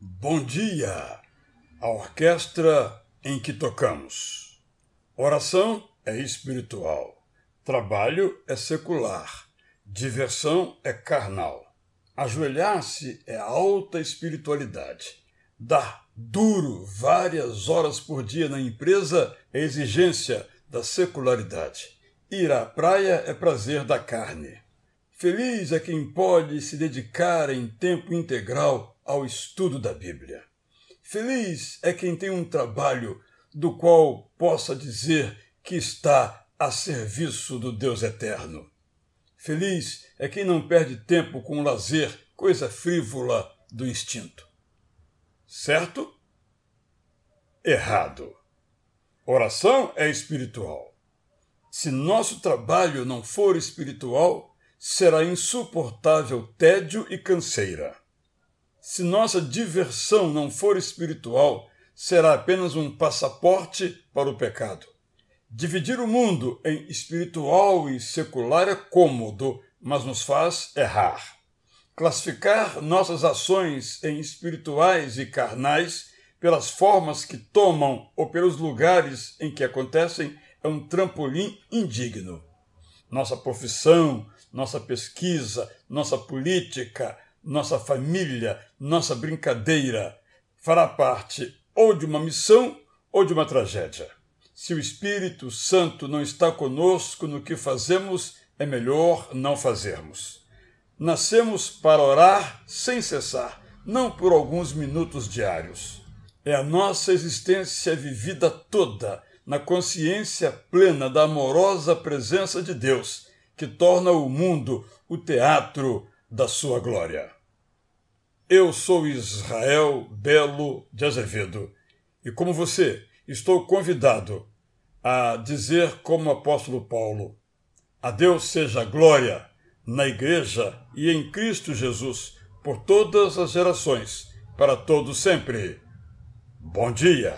Bom dia, a orquestra em que tocamos. Oração é espiritual, trabalho é secular, diversão é carnal. Ajoelhar-se é alta espiritualidade. Dar duro várias horas por dia na empresa é exigência da secularidade. Ir à praia é prazer da carne. Feliz é quem pode se dedicar em tempo integral ao estudo da Bíblia. Feliz é quem tem um trabalho do qual possa dizer que está a serviço do Deus eterno. Feliz é quem não perde tempo com o lazer, coisa frívola do instinto. Certo? Errado. Oração é espiritual. Se nosso trabalho não for espiritual, será insuportável tédio e canseira. Se nossa diversão não for espiritual, será apenas um passaporte para o pecado. Dividir o mundo em espiritual e secular é cômodo, mas nos faz errar. Classificar nossas ações em espirituais e carnais pelas formas que tomam ou pelos lugares em que acontecem é um trampolim indigno. Nossa profissão, nossa pesquisa, nossa política, nossa família, nossa brincadeira, fará parte ou de uma missão ou de uma tragédia. Se o Espírito Santo não está conosco no que fazemos, é melhor não fazermos. Nascemos para orar sem cessar, não por alguns minutos diários. É a nossa existência vivida toda na consciência plena da amorosa presença de Deus, que torna o mundo o teatro da sua glória. Eu sou Israel Belo de Azevedo e, como você, estou convidado a dizer, como o apóstolo Paulo: A Deus seja glória na Igreja e em Cristo Jesus por todas as gerações, para todos sempre. Bom dia!